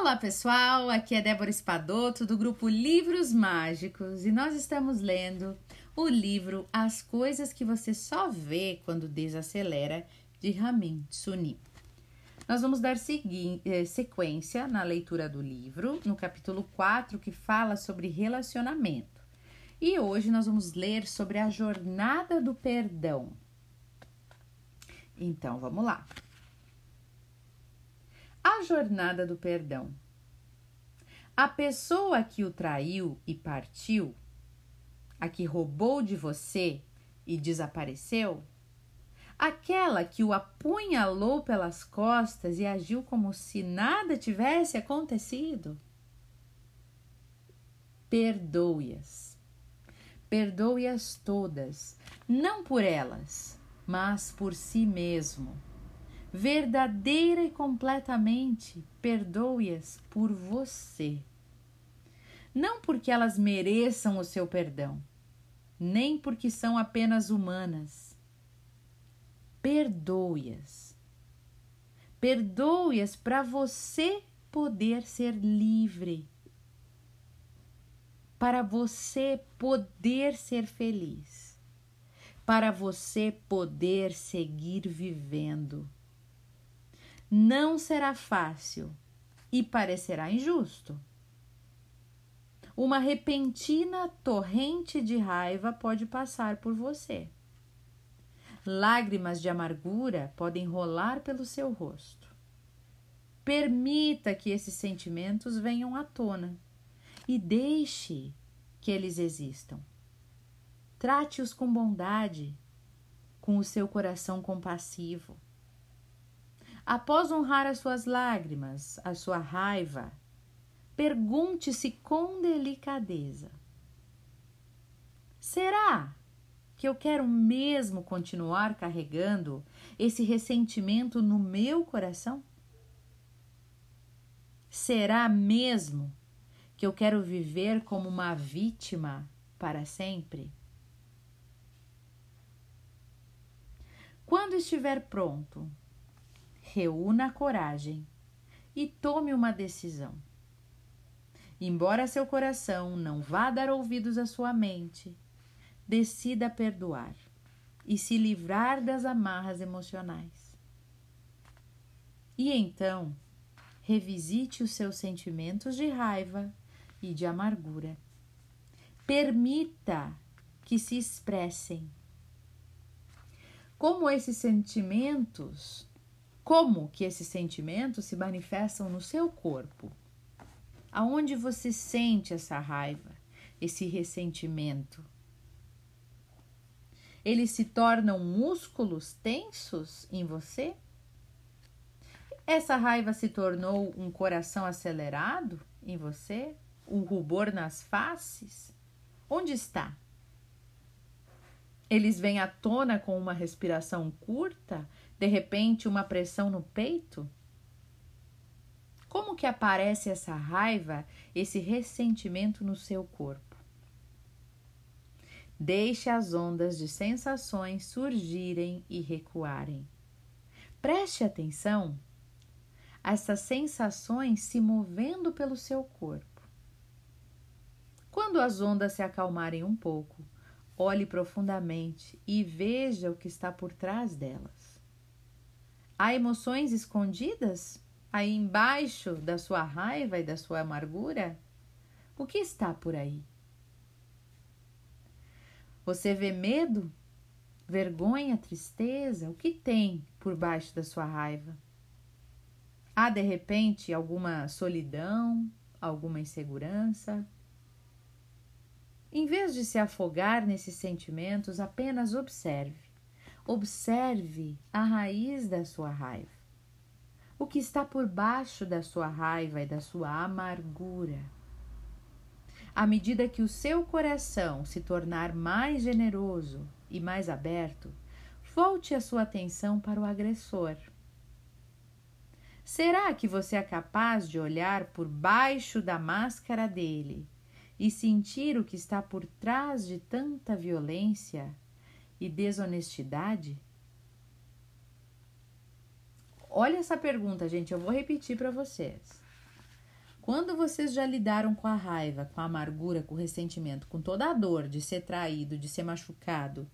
Olá pessoal, aqui é Débora Espadoto do grupo Livros Mágicos e nós estamos lendo o livro As Coisas que Você Só Vê Quando Desacelera de Ramin Suni. Nós vamos dar eh, sequência na leitura do livro, no capítulo 4, que fala sobre relacionamento. E hoje nós vamos ler sobre a jornada do perdão. Então, vamos lá. A jornada do perdão. A pessoa que o traiu e partiu, a que roubou de você e desapareceu, aquela que o apunhalou pelas costas e agiu como se nada tivesse acontecido. Perdoe-as. Perdoe-as todas, não por elas, mas por si mesmo verdadeira e completamente, perdoe-as por você. Não porque elas mereçam o seu perdão, nem porque são apenas humanas. Perdoe-as. Perdoe-as para você poder ser livre. Para você poder ser feliz. Para você poder seguir vivendo não será fácil e parecerá injusto. Uma repentina torrente de raiva pode passar por você. Lágrimas de amargura podem rolar pelo seu rosto. Permita que esses sentimentos venham à tona e deixe que eles existam. Trate-os com bondade, com o seu coração compassivo. Após honrar as suas lágrimas, a sua raiva, pergunte-se com delicadeza: será que eu quero mesmo continuar carregando esse ressentimento no meu coração? Será mesmo que eu quero viver como uma vítima para sempre? Quando estiver pronto, reúna a coragem e tome uma decisão. Embora seu coração não vá dar ouvidos à sua mente, decida perdoar e se livrar das amarras emocionais. E então, revisite os seus sentimentos de raiva e de amargura. Permita que se expressem. Como esses sentimentos como que esses sentimentos se manifestam no seu corpo? Aonde você sente essa raiva, esse ressentimento? Eles se tornam músculos tensos em você? Essa raiva se tornou um coração acelerado em você? Um rubor nas faces? Onde está? Eles vêm à tona com uma respiração curta de repente uma pressão no peito? Como que aparece essa raiva, esse ressentimento no seu corpo? Deixe as ondas de sensações surgirem e recuarem. Preste atenção a essas sensações se movendo pelo seu corpo. Quando as ondas se acalmarem um pouco, olhe profundamente e veja o que está por trás delas. Há emoções escondidas aí embaixo da sua raiva e da sua amargura? O que está por aí? Você vê medo, vergonha, tristeza? O que tem por baixo da sua raiva? Há de repente alguma solidão, alguma insegurança? Em vez de se afogar nesses sentimentos, apenas observe. Observe a raiz da sua raiva. O que está por baixo da sua raiva e da sua amargura. À medida que o seu coração se tornar mais generoso e mais aberto, volte a sua atenção para o agressor. Será que você é capaz de olhar por baixo da máscara dele e sentir o que está por trás de tanta violência e desonestidade? Olha essa pergunta, gente, eu vou repetir para vocês. Quando vocês já lidaram com a raiva, com a amargura, com o ressentimento, com toda a dor de ser traído, de ser machucado,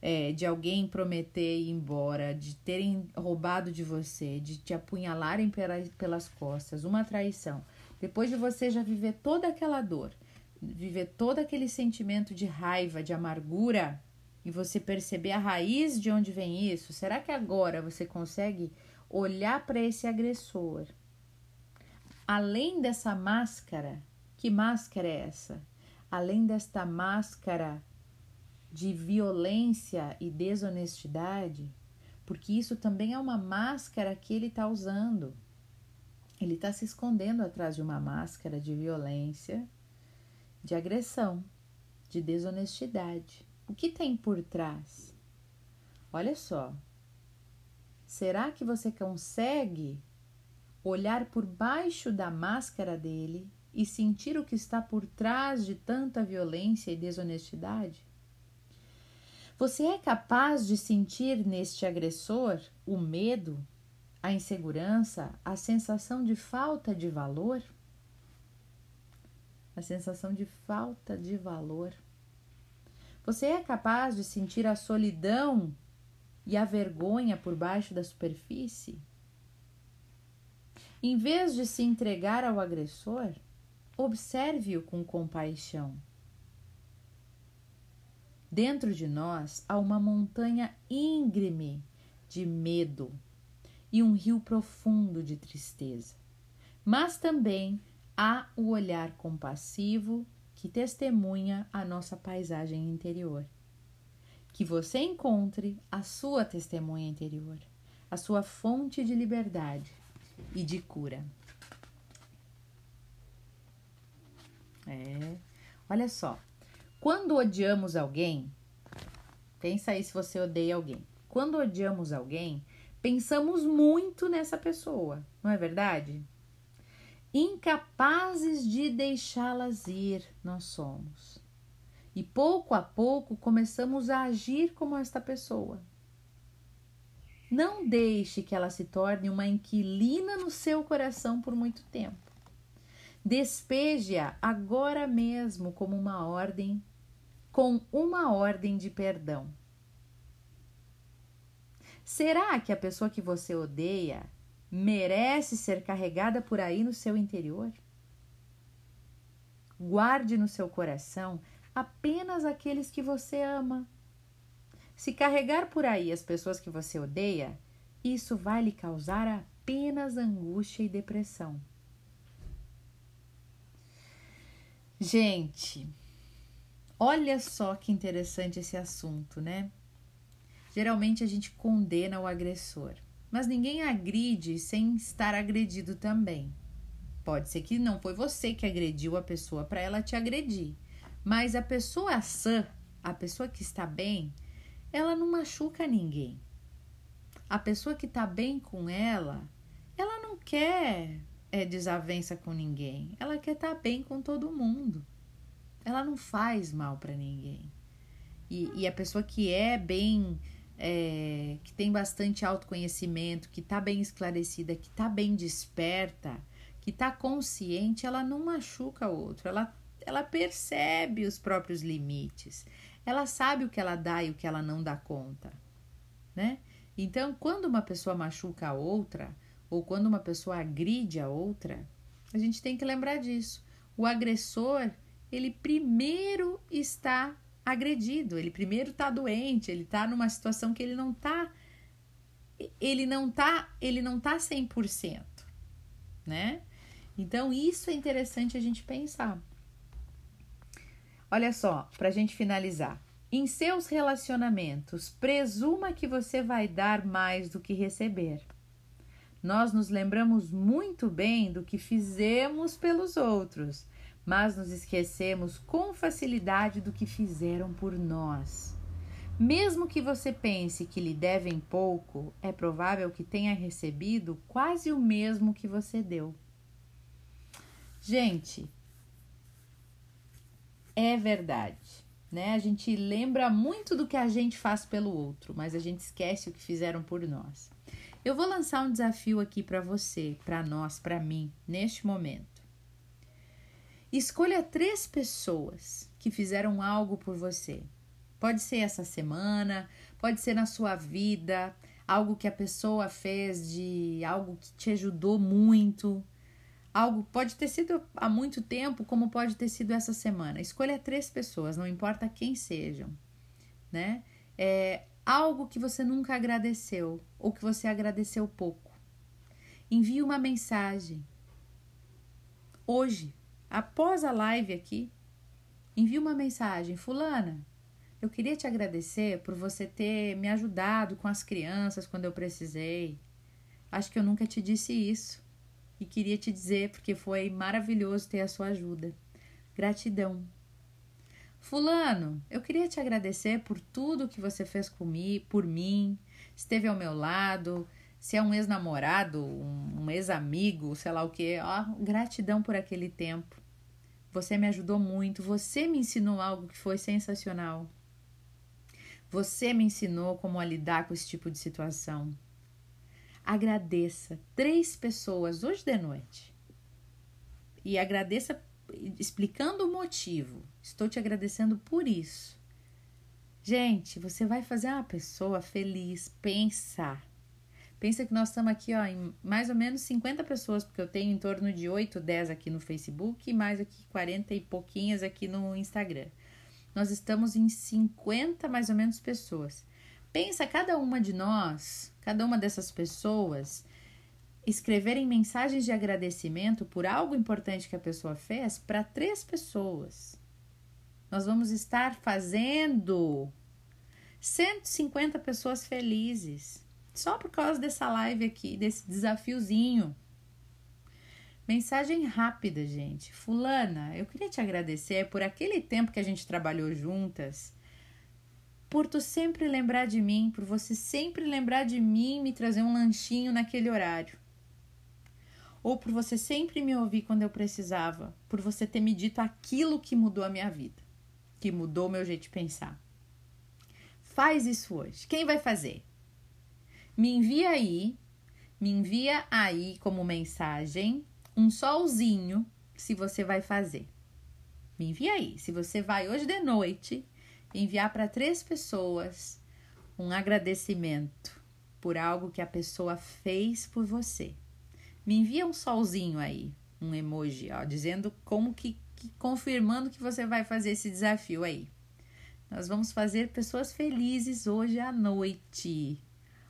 é, de alguém prometer ir embora, de terem roubado de você, de te apunhalarem pelas costas, uma traição. Depois de você já viver toda aquela dor, viver todo aquele sentimento de raiva, de amargura, e você perceber a raiz de onde vem isso, será que agora você consegue olhar para esse agressor? Além dessa máscara, que máscara é essa? Além desta máscara de violência e desonestidade, porque isso também é uma máscara que ele está usando. Ele está se escondendo atrás de uma máscara de violência, de agressão, de desonestidade. O que tem por trás? Olha só. Será que você consegue olhar por baixo da máscara dele e sentir o que está por trás de tanta violência e desonestidade? Você é capaz de sentir neste agressor o medo, a insegurança, a sensação de falta de valor? A sensação de falta de valor. Você é capaz de sentir a solidão e a vergonha por baixo da superfície? Em vez de se entregar ao agressor, observe-o com compaixão. Dentro de nós há uma montanha íngreme de medo e um rio profundo de tristeza. Mas também há o olhar compassivo que testemunha a nossa paisagem interior. Que você encontre a sua testemunha interior, a sua fonte de liberdade e de cura. É, olha só, quando odiamos alguém, pensa aí se você odeia alguém. Quando odiamos alguém, pensamos muito nessa pessoa, não é verdade? Incapazes de deixá-las ir, nós somos. E pouco a pouco começamos a agir como esta pessoa. Não deixe que ela se torne uma inquilina no seu coração por muito tempo. Despeje-a agora mesmo como uma ordem com uma ordem de perdão. Será que a pessoa que você odeia merece ser carregada por aí no seu interior? Guarde no seu coração apenas aqueles que você ama. Se carregar por aí as pessoas que você odeia, isso vai lhe causar apenas angústia e depressão. Gente, Olha só que interessante esse assunto, né? Geralmente a gente condena o agressor, mas ninguém agride sem estar agredido também. Pode ser que não foi você que agrediu a pessoa para ela te agredir, mas a pessoa sã, a pessoa que está bem, ela não machuca ninguém. A pessoa que está bem com ela, ela não quer é, desavença com ninguém, ela quer estar tá bem com todo mundo ela não faz mal para ninguém. E, e, a pessoa que é bem, é, que tem bastante autoconhecimento, que tá bem esclarecida, que tá bem desperta, que tá consciente, ela não machuca o outro, ela, ela percebe os próprios limites, ela sabe o que ela dá e o que ela não dá conta, né? Então, quando uma pessoa machuca a outra, ou quando uma pessoa agride a outra, a gente tem que lembrar disso. O agressor, ele primeiro está agredido, ele primeiro está doente, ele está numa situação que ele não está ele não tá, ele não tá 100%, né? Então isso é interessante a gente pensar. Olha só, para a gente finalizar. Em seus relacionamentos, presuma que você vai dar mais do que receber. Nós nos lembramos muito bem do que fizemos pelos outros, mas nos esquecemos com facilidade do que fizeram por nós. Mesmo que você pense que lhe devem pouco, é provável que tenha recebido quase o mesmo que você deu. Gente, é verdade, né? A gente lembra muito do que a gente faz pelo outro, mas a gente esquece o que fizeram por nós. Eu vou lançar um desafio aqui para você, para nós, para mim, neste momento. Escolha três pessoas que fizeram algo por você. Pode ser essa semana, pode ser na sua vida, algo que a pessoa fez de algo que te ajudou muito. Algo pode ter sido há muito tempo, como pode ter sido essa semana. Escolha três pessoas, não importa quem sejam, né? É algo que você nunca agradeceu ou que você agradeceu pouco. Envie uma mensagem. Hoje, após a live aqui, envie uma mensagem, fulana. Eu queria te agradecer por você ter me ajudado com as crianças quando eu precisei. Acho que eu nunca te disse isso e queria te dizer porque foi maravilhoso ter a sua ajuda. Gratidão. Fulano, eu queria te agradecer por tudo que você fez comigo, por mim, esteve ao meu lado, se é um ex-namorado, um, ex-amigo, sei lá o que, ó, gratidão por aquele tempo. Você me ajudou muito, você me ensinou algo que foi sensacional. Você me ensinou como a lidar com esse tipo de situação agradeça três pessoas hoje de noite. E agradeça explicando o motivo. Estou te agradecendo por isso. Gente, você vai fazer uma pessoa feliz pensar. Pensa que nós estamos aqui ó, em mais ou menos 50 pessoas, porque eu tenho em torno de 8, 10 aqui no Facebook e mais aqui 40 e pouquinhas aqui no Instagram. Nós estamos em 50 mais ou menos pessoas. Pensa cada uma de nós, cada uma dessas pessoas, escreverem mensagens de agradecimento por algo importante que a pessoa fez para três pessoas. Nós vamos estar fazendo 150 pessoas felizes só por causa dessa live aqui, desse desafiozinho. Mensagem rápida, gente. Fulana, eu queria te agradecer por aquele tempo que a gente trabalhou juntas por tu sempre lembrar de mim, por você sempre lembrar de mim e me trazer um lanchinho naquele horário. Ou por você sempre me ouvir quando eu precisava, por você ter me dito aquilo que mudou a minha vida, que mudou o meu jeito de pensar. Faz isso hoje. Quem vai fazer? Me envia aí, me envia aí como mensagem um solzinho se você vai fazer. Me envia aí. Se você vai hoje de noite, enviar para três pessoas um agradecimento por algo que a pessoa fez por você. Me envia um solzinho aí, um emoji, ó, dizendo como que, que confirmando que você vai fazer esse desafio aí. Nós vamos fazer pessoas felizes hoje à noite.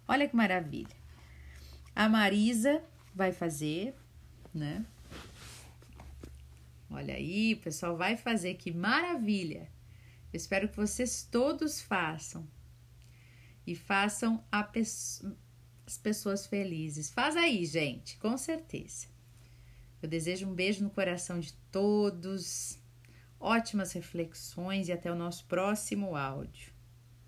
Olha que maravilha. A Marisa vai fazer, né? Olha aí, pessoal vai fazer, que maravilha! Eu espero que vocês todos façam e façam pe as pessoas felizes. Faz aí, gente, com certeza. Eu desejo um beijo no coração de todos, ótimas reflexões e até o nosso próximo áudio.